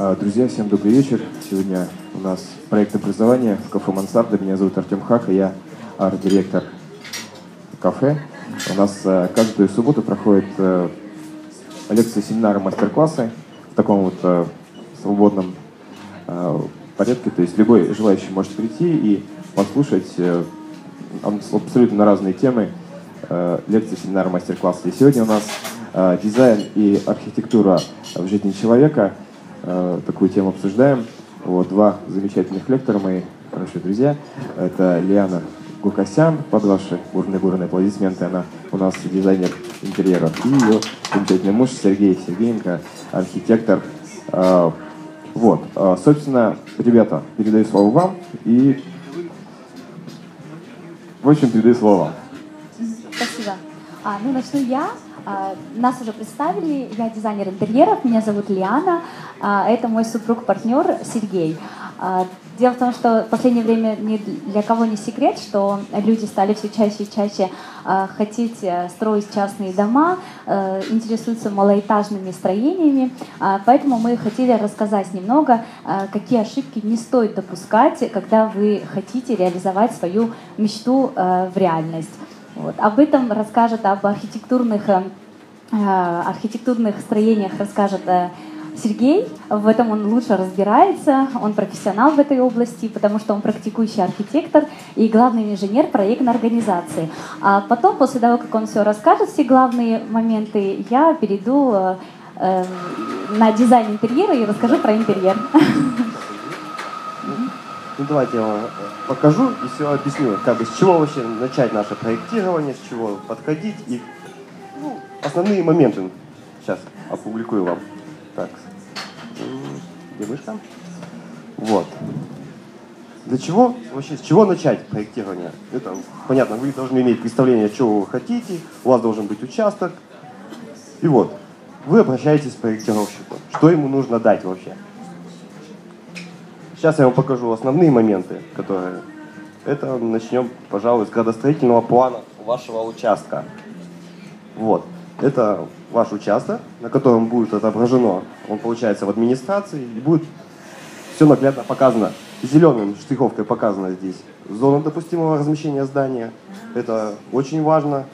А, друзья, всем добрый вечер. Сегодня у нас проект образования в кафе «Мансарда». Меня зовут Артем Хак, я арт-директор кафе. У нас а, каждую субботу проходят а, лекции, семинары, мастер-классы в таком вот свободном порядке. То есть любой желающий может прийти и послушать абсолютно на разные темы лекции, семинары, мастер-классы. И сегодня у нас дизайн и архитектура в жизни человека – э, такую тему обсуждаем. Вот, два замечательных лектора, мои хорошие друзья. Это Лиана Гукасян, под ваши бурные-бурные аплодисменты. Она у нас дизайнер интерьеров. И ее замечательный муж Сергей Сергеенко, архитектор. Э, вот, э, собственно, ребята, передаю слово вам и в общем, передаю слово. Спасибо. А, ну, начну я. А, нас уже представили, я дизайнер интерьеров, меня зовут Лиана, а, это мой супруг-партнер Сергей. А, дело в том, что в последнее время ни для кого не секрет, что люди стали все чаще и чаще хотеть э, строить частные дома, э, интересуются малоэтажными строениями, поэтому мы хотели рассказать немного, какие ошибки не стоит допускать, когда вы хотите реализовать свою мечту э, в реальность. Вот. Об этом расскажет, об архитектурных, э, архитектурных строениях расскажет э, Сергей. В этом он лучше разбирается, он профессионал в этой области, потому что он практикующий архитектор и главный инженер проектной организации. А потом, после того, как он все расскажет, все главные моменты, я перейду э, э, на дизайн интерьера и расскажу про интерьер. Ну давайте я вам покажу и все объясню, как бы с чего вообще начать наше проектирование, с чего подходить и ну, основные моменты сейчас опубликую вам. Так, где мышка? Вот. Для чего, вообще, с чего начать проектирование? Это, понятно, вы должны иметь представление, чего вы хотите, у вас должен быть участок. И вот, вы обращаетесь к проектировщику. Что ему нужно дать вообще? Сейчас я вам покажу основные моменты, которые... Это начнем, пожалуй, с градостроительного плана вашего участка. Вот. Это ваш участок, на котором будет отображено, он получается в администрации, и будет все наглядно показано. Зеленым штриховкой показано здесь зона допустимого размещения здания. Это очень важно.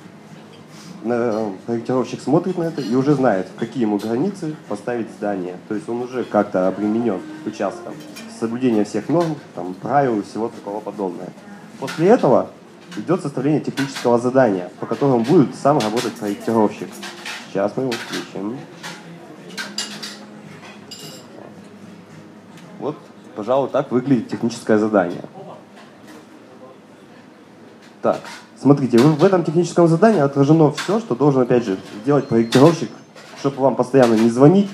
Проектировщик смотрит на это и уже знает, в какие ему границы поставить здание. То есть он уже как-то обременен участком соблюдение всех норм, там, правил и всего такого подобное. После этого идет составление технического задания, по которому будет сам работать проектировщик. Сейчас мы его включим. Вот, пожалуй, так выглядит техническое задание. Так, смотрите, в этом техническом задании отражено все, что должен, опять же, сделать проектировщик, чтобы вам постоянно не звонить,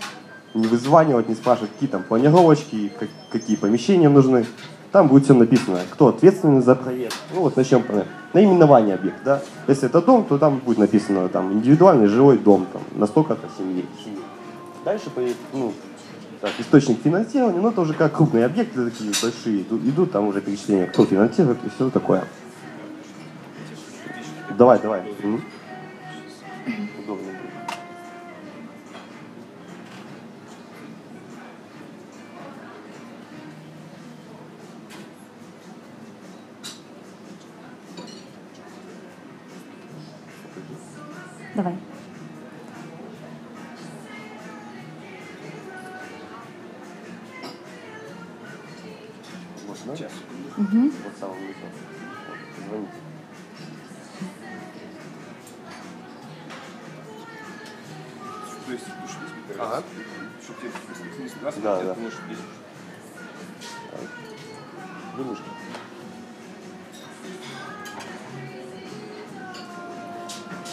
не вызванивать, не спрашивать, какие там планировочки, как, какие помещения нужны. Там будет все написано, кто ответственный за проект. Ну вот начнем про наименование объекта. Да? Если это дом, то там будет написано там индивидуальный жилой дом, там, на столько-то семьи. Дальше ну, так, источник финансирования, ну это уже как крупные объекты такие большие, идут, идут там уже перечисления, кто финансирует и все такое. Давай, давай. Удобно. Давай. Вот? Сейчас. Угу. Вот самом низу. Вот, звоните. То есть, слушай, Ага. Чтобы тебе не Да, ты да. можешь. Вынужден.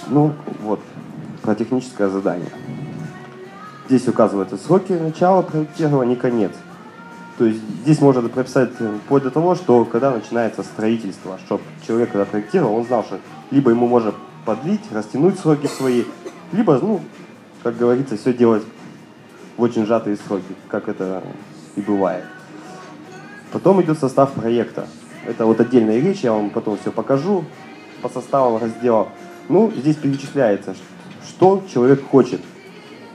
Ну, техническое задание. Здесь указываются сроки начала проектирования и конец. То есть здесь можно прописать вплоть до того, что когда начинается строительство, чтобы человек, когда проектировал, он знал, что либо ему можно подлить, растянуть сроки свои, либо, ну, как говорится, все делать в очень сжатые сроки, как это и бывает. Потом идет состав проекта. Это вот отдельная речь, я вам потом все покажу по составам раздела. Ну, здесь перечисляется, что человек хочет.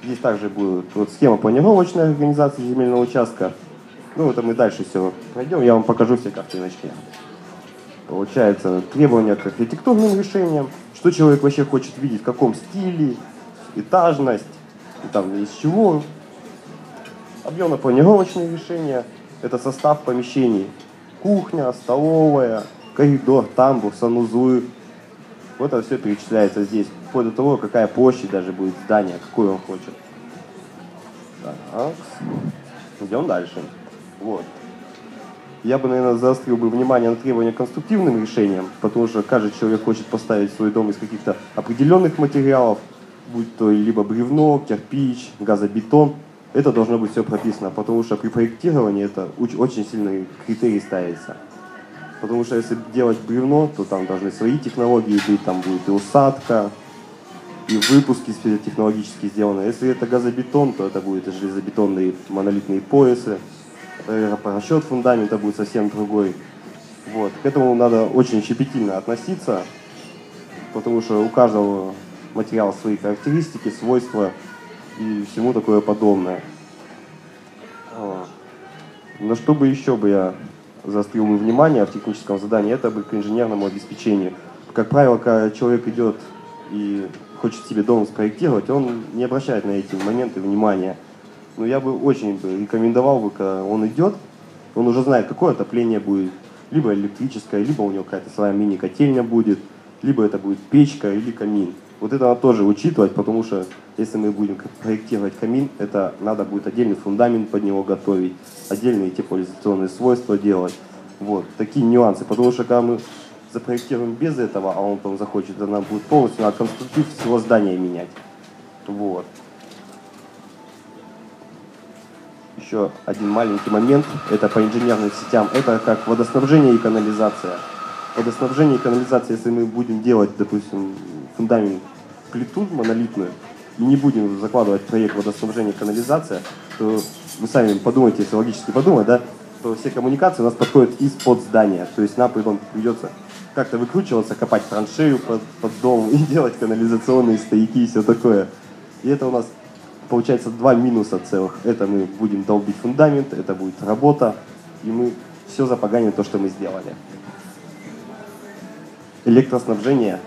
Здесь также будет вот схема планировочной организации земельного участка. Ну, это мы дальше все пройдем, я вам покажу все картиночки. Получается, требования к архитектурным решениям, что человек вообще хочет видеть, в каком стиле, этажность, и там из чего. Объемно-планировочные решения, это состав помещений. Кухня, столовая, коридор, тамбур, санузлы. Вот это все перечисляется здесь, вплоть до того, какая площадь даже будет здания, какой он хочет. Так, идем дальше. Вот. Я бы, наверное, заострил бы внимание на требования к конструктивным решениям, потому что каждый человек хочет поставить свой дом из каких-то определенных материалов, будь то либо бревно, кирпич, газобетон. Это должно быть все прописано, потому что при проектировании это очень сильный критерий ставится. Потому что если делать бревно, то там должны свои технологии быть, там будет и усадка, и выпуски технологически сделаны. Если это газобетон, то это будет и железобетонные монолитные поясы. Расчет фундамента будет совсем другой. Вот. К этому надо очень щепетильно относиться, потому что у каждого материала свои характеристики, свойства и всему такое подобное. На что бы еще бы я заострил бы внимание в техническом задании, это бы к инженерному обеспечению. Как правило, когда человек идет и хочет себе дом спроектировать, он не обращает на эти моменты внимания. Но я бы очень рекомендовал бы, когда он идет, он уже знает, какое отопление будет, либо электрическое, либо у него какая-то своя мини-котельня будет, либо это будет печка или камин. Вот это надо тоже учитывать, потому что если мы будем проектировать камин, это надо будет отдельный фундамент под него готовить, отдельные теплоизоляционные свойства делать. Вот, такие нюансы. Потому что когда мы запроектируем без этого, а он там захочет, то нам будет полностью надо конструктив всего здания менять. Вот. Еще один маленький момент, это по инженерным сетям, это как водоснабжение и канализация. Водоснабжение и канализация, если мы будем делать, допустим, фундамент плиту монолитную, и не будем закладывать проект водоснабжения и канализация, то вы сами подумайте, если логически подумать, да, то все коммуникации у нас подходят из-под здания. То есть нам потом придется как-то выкручиваться, копать траншею под, под дом и делать канализационные стояки и все такое. И это у нас получается два минуса целых. Это мы будем долбить фундамент, это будет работа, и мы все запоганим то, что мы сделали. Электроснабжение,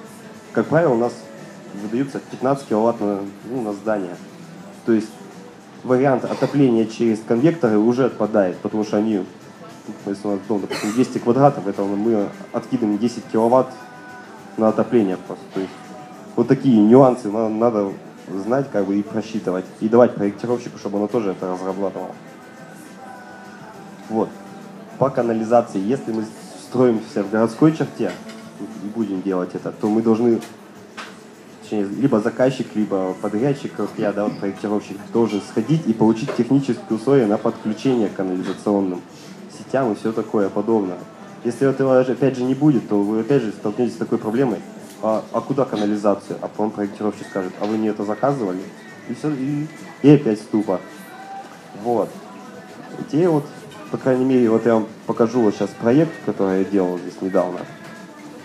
как правило, у нас выдаются 15 киловатт на, ну, на здание. То есть вариант отопления через конвекторы уже отпадает, потому что они, если у нас дом, допустим, 200 квадратов, это мы откидываем 10 киловатт на отопление просто. То есть вот такие нюансы надо знать как бы и просчитывать, и давать проектировщику, чтобы он тоже это разрабатывал. Вот. По канализации, если мы строимся в городской черте и будем делать это, то мы должны либо заказчик, либо подрядчик, как я, да, вот проектировщик, должен сходить и получить технические условия на подключение к канализационным сетям и все такое подобное. Если этого опять же не будет, то вы опять же столкнетесь с такой проблемой. А, а куда канализацию? А потом проектировщик скажет, а вы не это заказывали? И все, и, и опять ступа. Вот. И те вот, по крайней мере, вот я вам покажу вот сейчас проект, который я делал здесь недавно.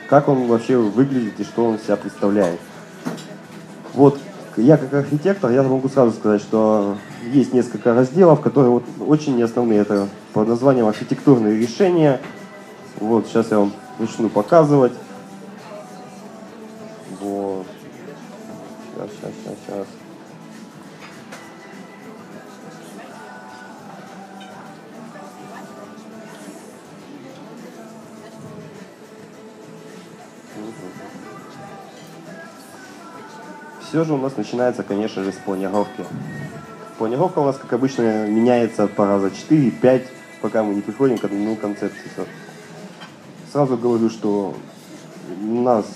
Как он вообще выглядит и что он себя представляет. Вот я как архитектор, я могу сразу сказать, что есть несколько разделов, которые вот очень основные. Это под названием архитектурные решения. Вот, сейчас я вам начну показывать. Вот. Сейчас, сейчас, сейчас, сейчас. Все же у нас начинается, конечно же, с планировки. Планировка у нас, как обычно, меняется по раза 4-5, пока мы не приходим к одному концепции. Сразу говорю, что у нас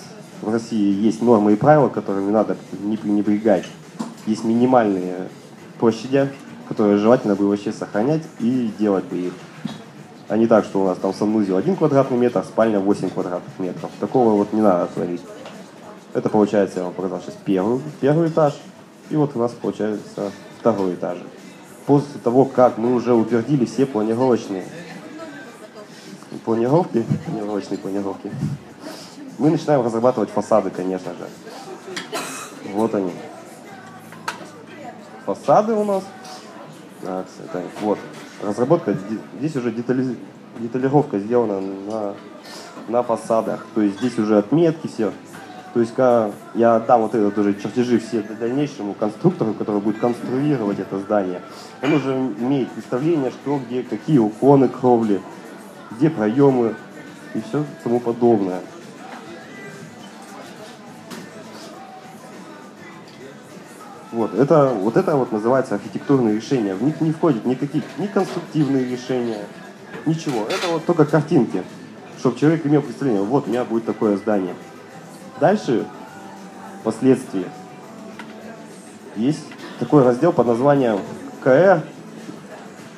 в России есть нормы и правила, которыми надо не пренебрегать. Есть минимальные площади, которые желательно бы вообще сохранять и делать бы их. А не так, что у нас там санузел 1 квадратный метр, спальня 8 квадратных метров. Такого вот не надо творить. Это получается, я вам показал сейчас первый, первый этаж. И вот у нас получается второй этаж. После того, как мы уже утвердили все планировочные планировки, планировочные планировки, мы начинаем разрабатывать фасады, конечно же. Вот они. фасады у нас. Так, это, вот. Разработка, здесь уже детали- деталировка сделана на, на фасадах. То есть здесь уже отметки все. То есть я отдам вот это уже чертежи все дальнейшему конструктору, который будет конструировать это здание, он уже имеет представление, что где, какие уклоны кровли, где проемы и все тому подобное. Вот это, вот это вот называется архитектурные решения. В них не входит никаких ни конструктивные решения, ничего. Это вот только картинки, чтобы человек имел представление, вот у меня будет такое здание. Дальше, впоследствии, есть такой раздел под названием КР,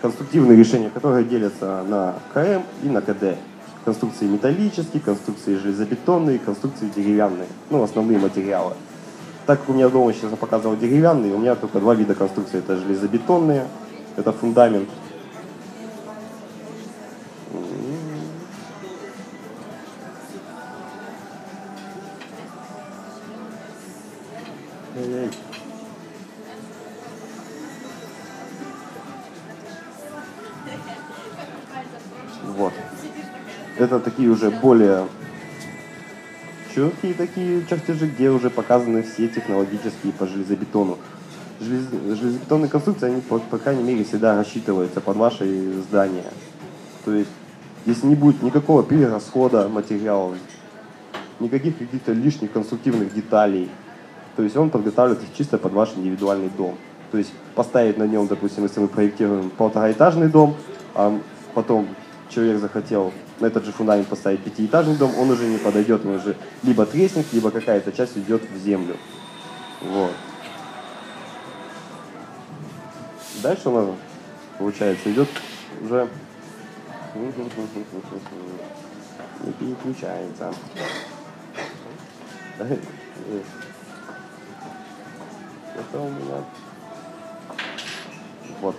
конструктивные решения, которые делятся на КМ и на КД. Конструкции металлические, конструкции железобетонные, конструкции деревянные. Ну, основные материалы. Так как у меня дома сейчас показывал деревянные, у меня только два вида конструкции. Это железобетонные, это фундамент. Это такие уже более четкие такие чертежи, где уже показаны все технологические по железобетону. Желез- Железобетонные конструкции, они, по, по крайней мере, всегда рассчитываются под ваши здания. То есть здесь не будет никакого перерасхода материалов, никаких каких-то лишних конструктивных деталей. То есть он подготавливается чисто под ваш индивидуальный дом. То есть поставить на нем, допустим, если мы проектируем полтораэтажный дом, а потом человек захотел на этот же фундамент поставить пятиэтажный дом, он уже не подойдет, он уже либо треснет, либо какая-то часть идет в землю. Вот. Дальше у нас, получается, идет уже не переключается. Это у меня. Вот.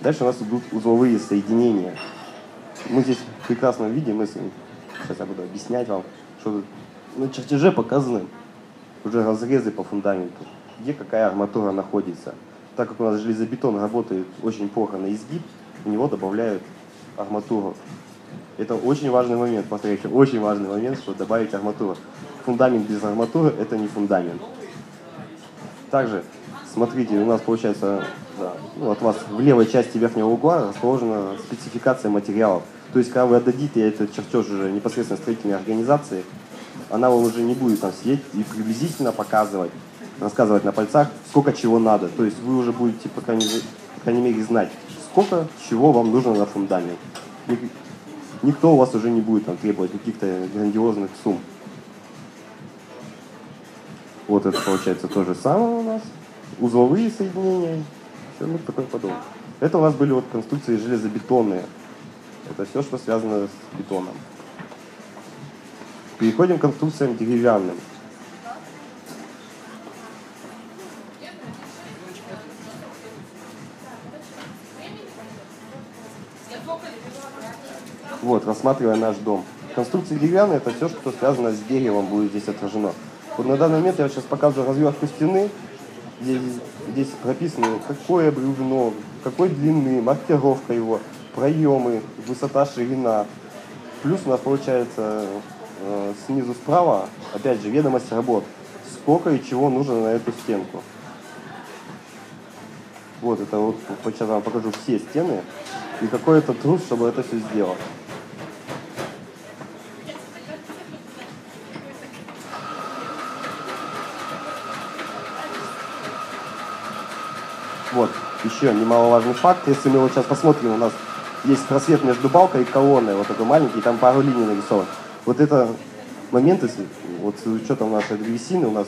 Дальше у нас идут узловые соединения. Мы здесь прекрасно видим, мы с- сейчас я буду объяснять вам, что на чертеже показаны уже разрезы по фундаменту, где какая арматура находится. Так как у нас железобетон работает очень плохо на изгиб, в него добавляют арматуру. Это очень важный момент, повторяю, очень важный момент, что добавить арматуру. Фундамент без арматуры это не фундамент. Также, смотрите, у нас получается, ну, от вас в левой части верхнего угла расположена спецификация материалов. То есть, когда вы отдадите этот чертеж уже непосредственно строительной организации, она вам уже не будет там сидеть и приблизительно показывать, рассказывать на пальцах, сколько чего надо. То есть вы уже будете, по крайней, по крайней мере, знать, сколько чего вам нужно на фундамент. Ник- Никто у вас уже не будет там требовать каких-то грандиозных сумм. Вот это получается то же самое у нас. Узловые соединения. Все ну, такое подобное. Это у нас были вот конструкции железобетонные. Это все, что связано с бетоном. Переходим к конструкциям деревянным. Вот, рассматривая наш дом. Конструкции деревянные это все, что связано с деревом, будет здесь отражено. Вот на данный момент я сейчас показываю развертку стены. Здесь, здесь прописано, какое бревно, какой длины, маркировка его, проемы, высота, ширина. Плюс у нас получается э, снизу справа, опять же, ведомость работ. Сколько и чего нужно на эту стенку. Вот это вот, сейчас вам покажу все стены. И какой это труд, чтобы это все сделать. Вот, еще немаловажный факт. Если мы вот сейчас посмотрим, у нас есть просвет между балкой и колонной, вот такой маленький, там пару линий нарисован. Вот это момент, если вот с учетом нашей древесины, у нас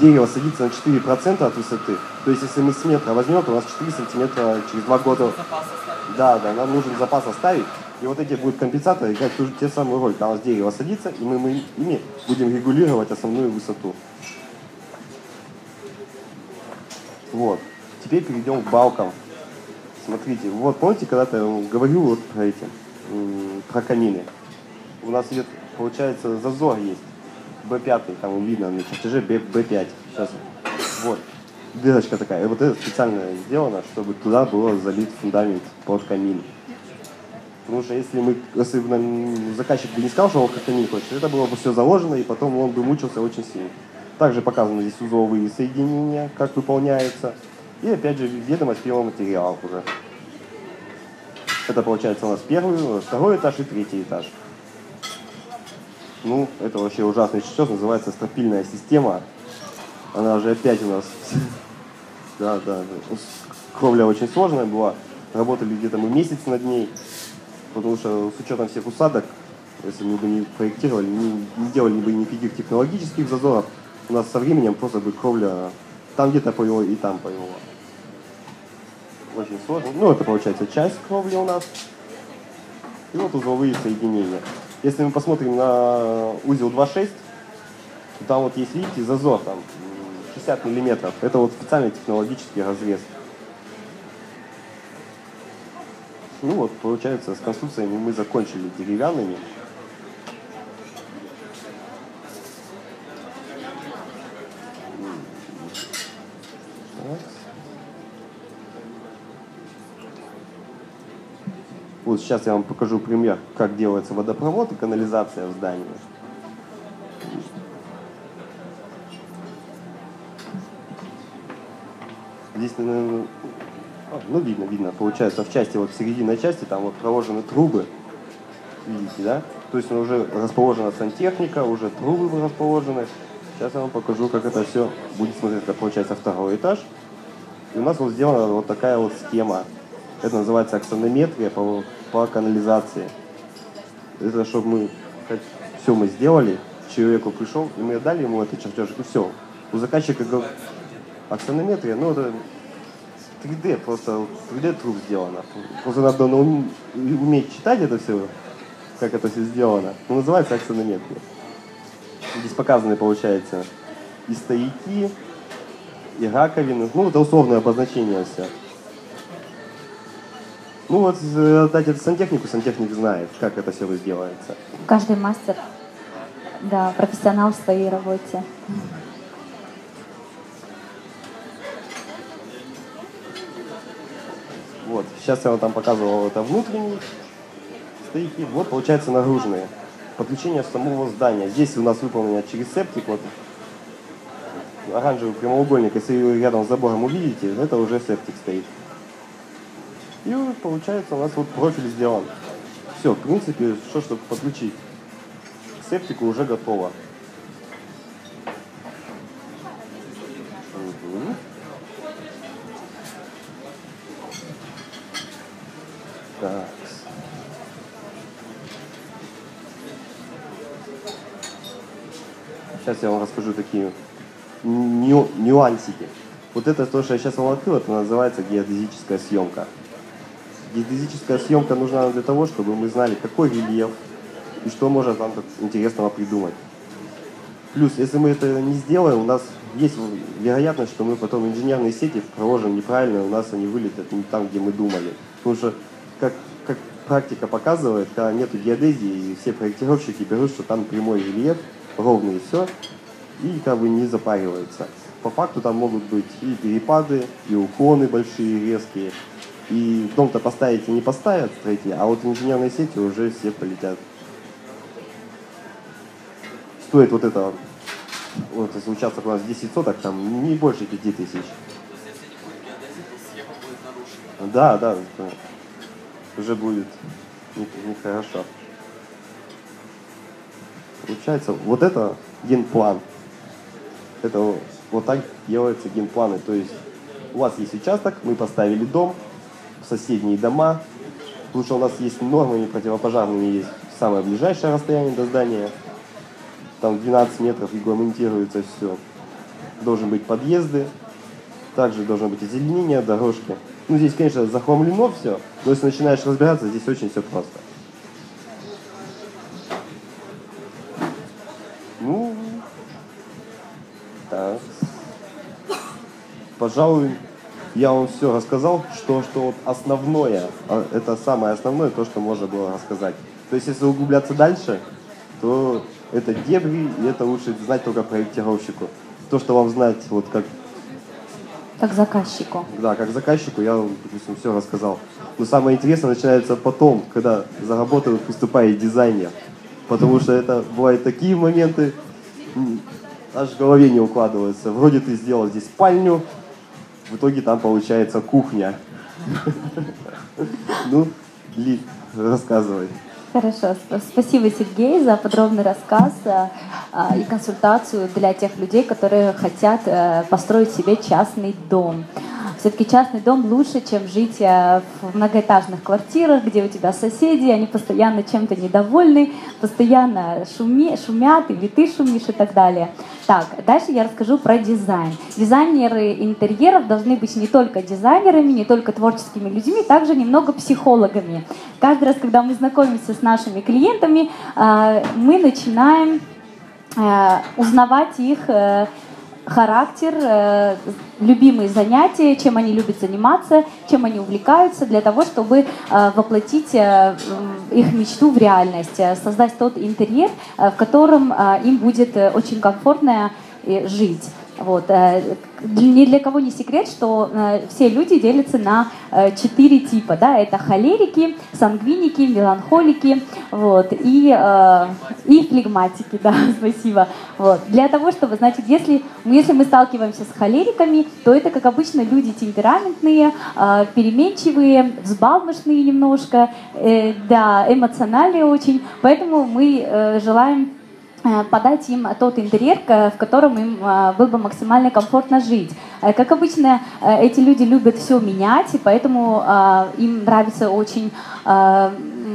дерево садится на 4% от высоты. То есть, если мы с метра возьмем, то у нас 4 сантиметра через два года... Да, да, нам нужен запас оставить. И вот эти будут компенсаторы играть ту те самую роль. Когда у нас дерево садится, и мы, мы ими будем регулировать основную высоту. Вот. Теперь перейдем к балкам. Смотрите, вот помните, когда-то я говорил вот про эти, про камины. У нас идет, получается, зазор есть. Б5, там видно на чертеже Б, Б5. Сейчас. Вот. дырочка такая. И вот это специально сделано, чтобы туда было залит фундамент под камин. Потому что если мы, если бы нам заказчик бы не сказал, что он как камин хочет, это было бы все заложено, и потом он бы мучился очень сильно. Также показаны здесь узловые соединения, как выполняются. И опять же ведомость первого материала уже. Это получается у нас первый, второй этаж и третий этаж. Ну, это вообще ужасный чертеж, называется стропильная система. Она уже опять у нас... Да, да. Кровля очень сложная была. Работали где-то мы месяц над ней. Потому что с учетом всех усадок, если мы бы не проектировали, не, не делали бы никаких технологических зазоров, у нас со временем просто бы кровля там где-то повела и там повела. Очень сложно. Ну, это получается часть кровли у нас. И вот узловые соединения. Если мы посмотрим на узел 2.6, то там вот есть, видите, зазор там м, 60 миллиметров. Это вот специальный технологический разрез. Ну вот, получается, с конструкциями мы закончили деревянными. Сейчас я вам покажу пример, как делается водопровод и канализация в здании. Здесь, наверное, а, ну видно, видно, получается в части, вот в серединной части там вот проложены трубы, видите, да? То есть уже расположена сантехника, уже трубы расположены. Сейчас я вам покажу, как это все будет смотреть. Это получается второй этаж. И у нас вот сделана вот такая вот схема. Это называется аксонометрия по канализации. Это чтобы мы все мы сделали, человеку пришел, и мы дали ему этот чертеж, и все. У заказчика аксонометрия, ну это 3D, просто 3D труп сделано. Просто надо наум- уметь читать это все, как это все сделано. Ну, называется аксонометрия. Здесь показаны, получается, и стояки, и раковины. Ну, это условное обозначение все. Ну вот, э, отдать это сантехнику, сантехник знает, как это все сделается. Каждый мастер, да, профессионал в своей работе. Вот, сейчас я вам там показывал это внутренние стояки. Вот, получается, нагруженные. Подключение самого здания. Здесь у нас выполнено через септик. Вот оранжевый прямоугольник, если вы рядом с забором увидите, это уже септик стоит. И получается, у нас вот профиль сделан. Все, в принципе, что, чтобы подключить септику уже готово. Мгм. Так. Сейчас я вам расскажу такие ню- нюансики. Вот это то, что я сейчас вам открыл, это называется геодезическая съемка. Геодезическая съемка нужна для того, чтобы мы знали, какой рельеф и что можно там интересного придумать. Плюс, если мы это не сделаем, у нас есть вероятность, что мы потом инженерные сети проложим неправильно, у нас они вылетят не там, где мы думали. Потому что, как, как практика показывает, когда нету геодезии, и все проектировщики берут, что там прямой рельеф, ровный и все, и как бы не запариваются. По факту там могут быть и перепады, и уклоны большие, резкие. И дом-то поставить и не поставят строители, а вот инженерные сети уже все полетят. Стоит вот это, вот если участок у нас 10 соток, там не больше 5 тысяч. Да, да, уже будет не- нехорошо. Получается, вот это генплан. Это вот так делаются генпланы. То есть у вас есть участок, мы поставили дом, соседние дома, потому что у нас есть нормами противопожарными, есть самое ближайшее расстояние до здания, там 12 метров регламентируется все. Должны быть подъезды, также должно быть озеленение, дорожки. Ну, здесь, конечно, захламлено все, но если начинаешь разбираться, здесь очень все просто. Ну, так. Пожалуй, я вам все рассказал, что, что вот основное, а это самое основное, то, что можно было рассказать. То есть, если углубляться дальше, то это дебри, и это лучше знать только проектировщику. То, что вам знать, вот как Как заказчику. Да, как заказчику я, допустим, все рассказал. Но самое интересное начинается потом, когда за работу приступает дизайнер. Потому что это бывают такие моменты, аж в голове не укладывается. Вроде ты сделал здесь спальню, в итоге там получается кухня. Ну, Ли, рассказывай. Хорошо, Сп- спасибо, Сергей, за подробный рассказ э, а, и консультацию для тех людей, которые хотят э, построить себе частный дом. Все-таки частный дом лучше, чем жить э, в многоэтажных квартирах, где у тебя соседи, они постоянно чем-то недовольны, постоянно шуми, шумят, или ты шумишь и так далее. Так, дальше я расскажу про дизайн. Дизайнеры интерьеров должны быть не только дизайнерами, не только творческими людьми, также немного психологами. Каждый раз, когда мы знакомимся с нашими клиентами, э, мы начинаем э, узнавать их характер, э, любимые занятия, чем они любят заниматься, чем они увлекаются, для того, чтобы э, воплотить э, их мечту в реальность, создать тот интерьер, в котором им будет очень комфортно жить. Вот. э, Ни для кого не секрет, что э, все люди делятся на э, четыре типа. Да? Это холерики, сангвиники, меланхолики вот, и, и флегматики. Да, спасибо. Вот. Для того, чтобы, значит, если, если мы сталкиваемся с холериками, то это, как обычно, люди темпераментные, переменчивые, взбалмошные немножко, да, эмоциональные очень. Поэтому мы желаем подать им тот интерьер, в котором им э, было бы максимально комфортно жить. Э, Как обычно, э, эти люди любят все менять, и поэтому э, им нравятся очень э,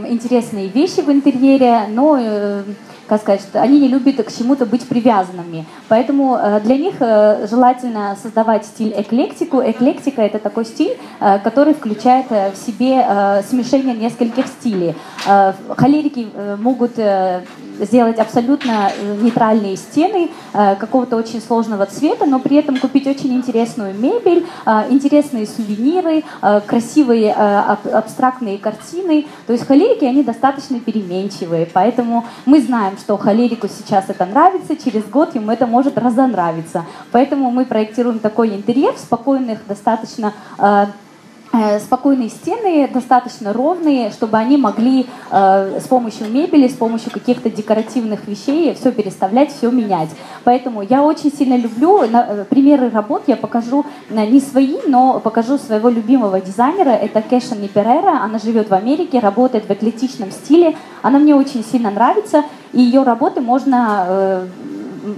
интересные вещи в интерьере, но э, как сказать, что они не любят к чему-то быть привязанными. Поэтому э, для них э, желательно создавать стиль эклектику. Эклектика это такой стиль, э, который включает в себе смешение нескольких стилей. Холерики могут сделать абсолютно нейтральные стены какого-то очень сложного цвета, но при этом купить очень интересную мебель, интересные сувениры, красивые аб- абстрактные картины. То есть холерики, они достаточно переменчивые, поэтому мы знаем, что холерику сейчас это нравится, через год ему это может разонравиться. Поэтому мы проектируем такой интерьер в спокойных, достаточно э, спокойные стены, достаточно ровные, чтобы они могли э, с помощью мебели, с помощью каких-то декоративных вещей все переставлять, все менять. Поэтому я очень сильно люблю на- э, примеры работ, я покажу э, не свои, но покажу своего любимого дизайнера, это Кэшани Перера, она живет в Америке, работает в эклетичном стиле, она мне очень сильно нравится, и ее работы можно э,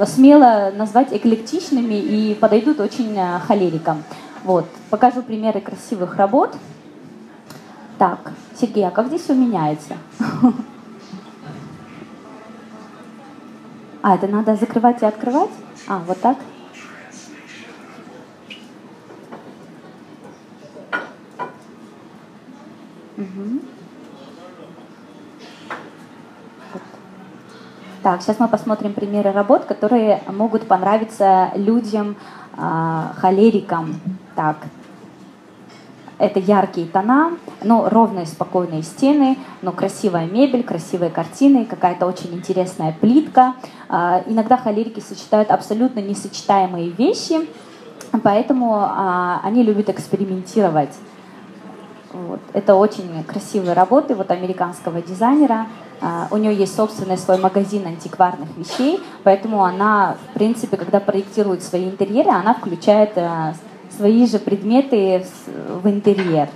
смело назвать эклектичными и подойдут очень э, холерикам. Вот, покажу примеры красивых работ. Так, Сергей, а как здесь все меняется? А, это надо закрывать и открывать? А, вот так? Мгм. Вот. Так, сейчас мы посмотрим примеры работ, которые могут понравиться людям, а, холерикам. Так, это яркие тона, но ровные, спокойные стены, но красивая мебель, красивые картины, какая-то очень интересная плитка. А, Иногда холерики сочетают абсолютно несочетаемые вещи, поэтому а, они любят экспериментировать. Вот. Это очень красивые работы вот американского дизайнера. А, У нее есть собственный свой магазин антикварных вещей, поэтому она, в принципе, когда проектирует свои интерьеры, она включает э, свои же предметы в интерьер.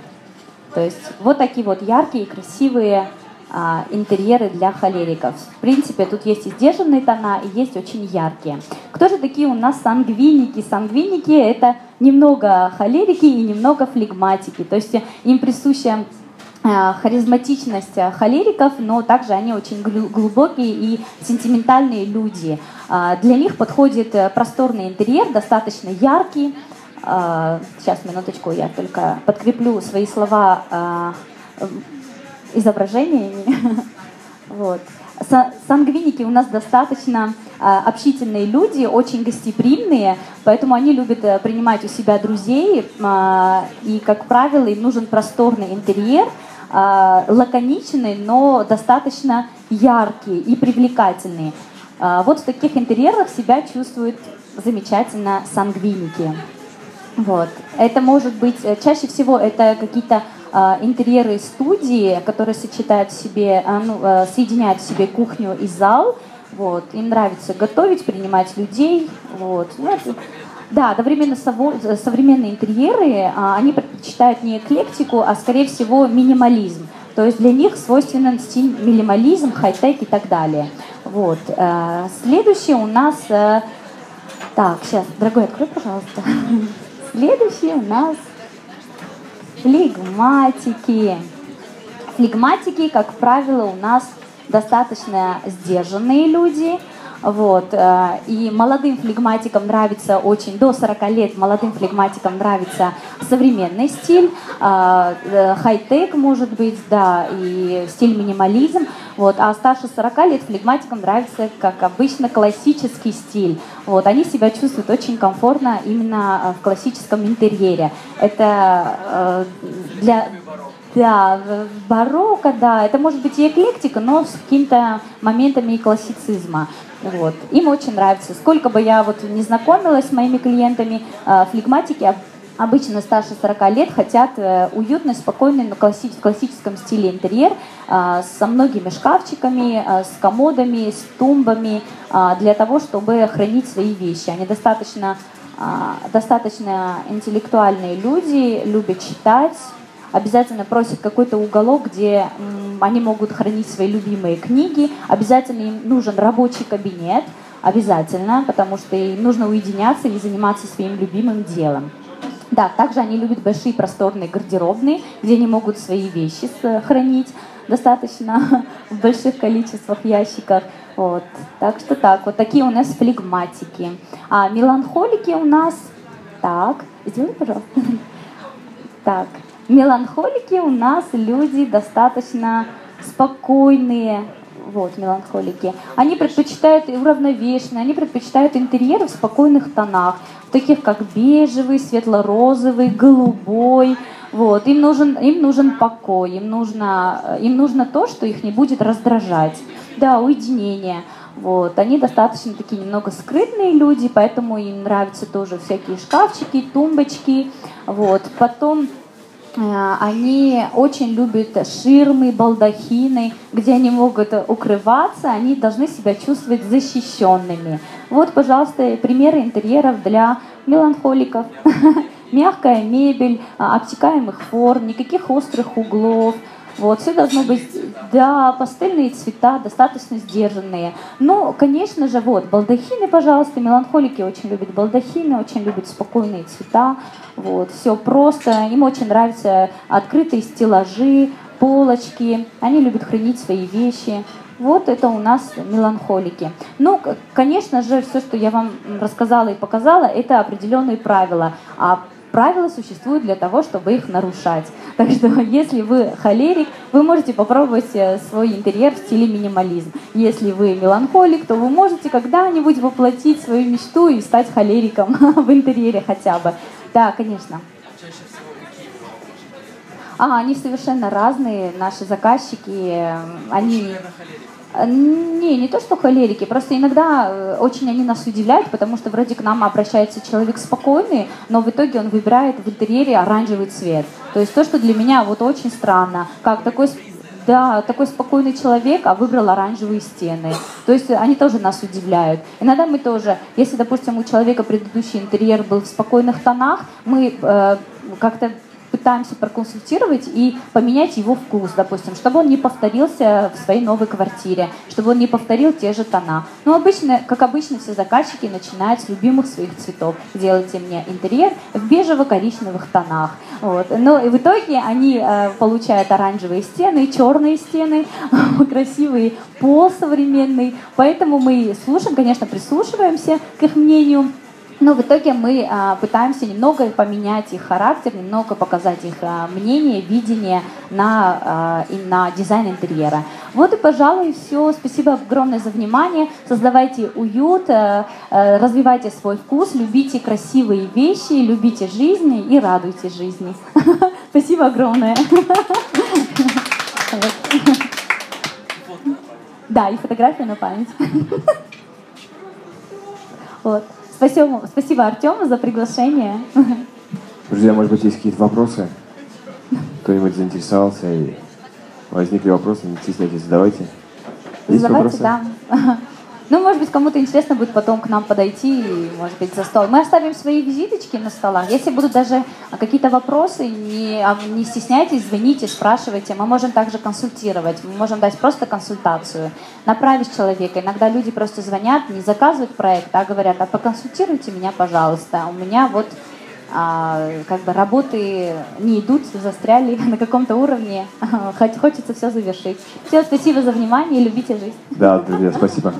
То есть вот такие вот яркие, красивые а, интерьеры для холериков. В принципе, тут есть и сдержанные тона, и есть очень яркие. Кто же такие у нас сангвиники? Сангвиники — это немного холерики и немного флегматики. То есть им присуща э, харизматичность холериков, но также они очень глубокие и сентиментальные люди. А, Для них подходит просторный интерьер, достаточно яркий. А, Сейчас, минуточку, я только подкреплю свои слова а, изображениями. Вот. Са- Сангвиники у нас достаточно а, общительные люди, очень гостеприимные, поэтому они любят э, принимать у себя друзей, и, как правило, им нужен просторный интерьер, лаконичный, но достаточно яркий и привлекательный. Вот в таких интерьерах себя чувствуют замечательно сангвиники. Вот. Это может быть, э, чаще всего это какие-то э, интерьеры студии, которые сочетают в себе, э, ну, э, соединяют в себе кухню и зал. Вот. Им нравится готовить, принимать людей. Вот. Ну, да, одновременно сово- современные интерьеры, а, они предпочитают не эклектику, а скорее всего минимализм. То есть для них свойственен стиль минимализм, хай-тек и так далее. Вот. э, Следующий у нас... э, Так, сейчас, дорогой, открой, пожалуйста. Следующий у нас флегматики. Флегматики, как правило, у нас достаточно сдержанные люди. Вот. э, И молодым флегматикам нравится очень, до 40 лет молодым флегматикам нравится современный стиль, а, э, хай-тек может быть, да, и стиль минимализм. Вот. А старше 40 лет флегматикам нравится, как обычно, классический стиль. Вот. Они себя чувствуют очень комфортно именно э, в классическом интерьере. Это э, для да, барокко, да. Это может быть и эклектика, но с какими-то моментами и классицизма. Вот. Им очень нравится. Сколько бы я вот не знакомилась с моими клиентами, э, флегматики об- обычно старше 40 лет хотят э, уютный, спокойный, но класси- в классическом стиле интерьер э, со многими шкафчиками, э, с комодами, с тумбами э, для того, чтобы хранить свои вещи. Они достаточно, достаточно интеллектуальные люди, любят читать, обязательно просят какой-то уголок, где они могут хранить свои любимые книги, обязательно им нужен рабочий кабинет, обязательно, потому что им нужно уединяться и заниматься своим любимым делом. Да, также они любят большие просторные гардеробные, где они могут свои вещи хранить достаточно в больших количествах ящиках. Вот. Так что так, вот такие у нас флегматики. А меланхолики у нас... Так, сделай, пожалуйста. Так, меланхолики у нас люди достаточно спокойные. Вот, меланхолики. Они предпочитают уравновешенные, они предпочитают интерьеры в спокойных тонах, таких как бежевый, светло-розовый, голубой. Вот, им нужен, им нужен покой, им нужно, э, им нужно то, что их не будет раздражать. Да, уединение. Вот. Они достаточно такие немного скрытные люди, поэтому им нравятся тоже всякие шкафчики, тумбочки. Вот. Потом они очень любят ширмы, балдахины, где они могут укрываться, они должны себя чувствовать защищенными. Вот, пожалуйста, примеры интерьеров для меланхоликов. Мягкая мебель, а, обтекаемых форм, никаких острых углов. Вот, все должно быть, да, пастельные цвета, достаточно сдержанные. Ну, конечно же, вот, балдахины, пожалуйста, меланхолики очень любят балдахины, очень любят спокойные цвета. Вот, все просто, им очень нравятся открытые стеллажи, полочки, они любят хранить свои вещи. Вот это у нас меланхолики. Ну, конечно же, все, что я вам рассказала и показала, это определенные правила. А правила существуют для того, чтобы их нарушать. Так что, если вы холерик, вы можете попробовать э, свой интерьер в стиле минимализм. Если вы меланхолик, то вы можете когда-нибудь воплотить свою мечту и стать холериком в интерьере хотя бы. Да, конечно. А, они совершенно разные, наши заказчики, э, они... Э, Не, не то, что холерики, просто иногда э, очень они нас удивляют, потому что вроде к нам обращается человек спокойный, но в итоге он выбирает в интерьере оранжевый цвет. То есть то, что для меня вот очень странно, как такой да, такой спокойный человек, а выбрал оранжевые стены. То есть они тоже нас удивляют. Иногда мы тоже, если, допустим, у человека предыдущий интерьер был в спокойных тонах, мы э, как-то пытаемся проконсультировать и поменять его вкус, допустим, чтобы он не повторился в своей новой квартире, чтобы он не повторил те же тона. Но обычно, как обычно, все заказчики начинают с любимых своих цветов. Делайте мне интерьер в бежево-коричневых тонах. Вот. Но и в итоге они э, получают оранжевые стены, черные стены, красивый пол современный. Поэтому мы слушаем, конечно, прислушиваемся к их мнению. Но в итоге мы а, пытаемся немного поменять их характер, немного показать их а, мнение, видение на, а, на дизайн интерьера. Вот и, пожалуй, все. Спасибо огромное за внимание. Создавайте уют, э, э, развивайте свой вкус, любите красивые вещи, любите жизнь и радуйте жизни. Спасибо огромное. Да, и фотография на память. Вот. Спасибо, спасибо Артему за приглашение. Друзья, может быть, есть какие-то вопросы? Кто-нибудь заинтересовался и возникли вопросы, не стесняйтесь, задавайте. Есть Задавайте, вопросы? да. Ну, может быть, кому-то интересно будет потом к нам подойти, и, может быть, за стол. Мы оставим свои визиточки на столах. Если будут даже какие-то вопросы, не, а, не стесняйтесь, звоните, спрашивайте. Мы можем также консультировать, мы можем дать просто консультацию, направить человека. Иногда люди просто звонят, не заказывают проект, а говорят, а поконсультируйте меня, пожалуйста. У меня вот а, как бы работы не идут, застряли на каком-то уровне. Хоть хочется все завершить. Всем спасибо за внимание любите жизнь. Да, друзья, спасибо.